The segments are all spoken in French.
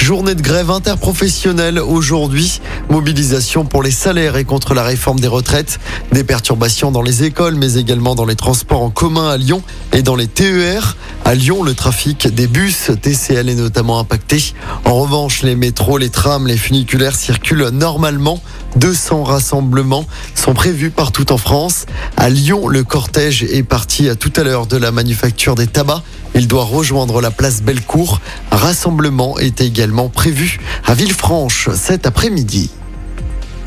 Journée de grève interprofessionnelle aujourd'hui. Mobilisation pour les salaires et contre la réforme des retraites. Des perturbations dans les écoles, mais également dans les transports en commun à Lyon et dans les TER. À Lyon, le trafic des bus TCL est notamment impacté. En revanche, les métros, les trams, les funiculaires circulent normalement. 200 rassemblements sont prévus partout en France. À Lyon, le cortège est parti à tout à l'heure de la manufacture des tabacs. Il doit rejoindre la place Bellecour. Rassemblement est également prévu à Villefranche cet après-midi.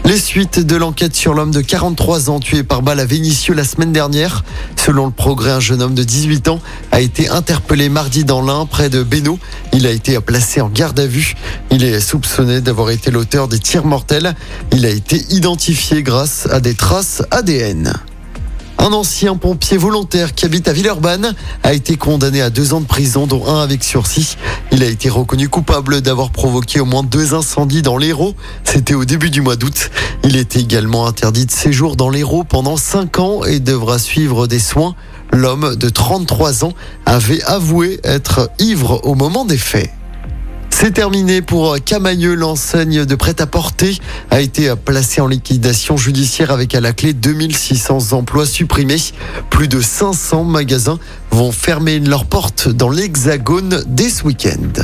Les suites de l'enquête sur l'homme de 43 ans tué par balle à Vénissieux la semaine dernière. Selon le progrès, un jeune homme de 18 ans a été interpellé mardi dans l'Ain, près de Bénaud. Il a été placé en garde à vue. Il est soupçonné d'avoir été l'auteur des tirs mortels. Il a été identifié grâce à des traces ADN. Un ancien pompier volontaire qui habite à Villeurbanne a été condamné à deux ans de prison, dont un avec sursis. Il a été reconnu coupable d'avoir provoqué au moins deux incendies dans l'Hérault. C'était au début du mois d'août. Il est également interdit de séjour dans l'Hérault pendant cinq ans et devra suivre des soins. L'homme de 33 ans avait avoué être ivre au moment des faits. C'est terminé pour Camailleux. L'enseigne de prêt-à-porter a été placée en liquidation judiciaire avec à la clé 2600 emplois supprimés. Plus de 500 magasins vont fermer leurs portes dans l'Hexagone dès ce week-end.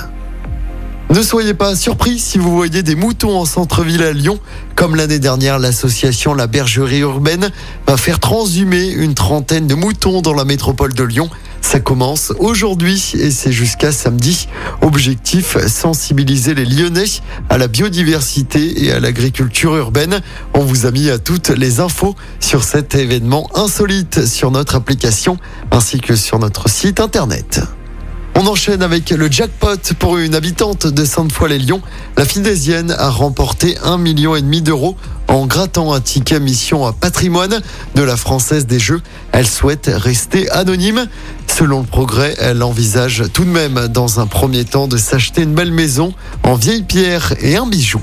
Ne soyez pas surpris si vous voyez des moutons en centre-ville à Lyon. Comme l'année dernière, l'association La Bergerie Urbaine va faire transhumer une trentaine de moutons dans la métropole de Lyon. Ça commence aujourd'hui et c'est jusqu'à samedi. Objectif, sensibiliser les Lyonnais à la biodiversité et à l'agriculture urbaine. On vous a mis à toutes les infos sur cet événement insolite sur notre application ainsi que sur notre site internet. On enchaîne avec le jackpot pour une habitante de Sainte-Foy-les-Lyons. La Fidésienne a remporté un million et demi d'euros en grattant un ticket mission à patrimoine de la Française des Jeux. Elle souhaite rester anonyme. Selon le progrès, elle envisage tout de même dans un premier temps de s'acheter une belle maison en vieille pierre et un bijou.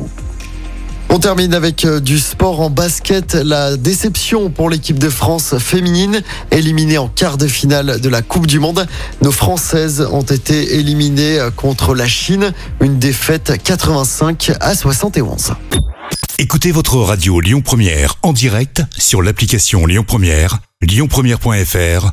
On termine avec euh, du sport en basket. La déception pour l'équipe de France féminine, éliminée en quart de finale de la Coupe du Monde. Nos Françaises ont été éliminées euh, contre la Chine. Une défaite 85 à 71. Écoutez votre radio Lyon Première en direct sur l'application Lyon Première, lyonpremière.fr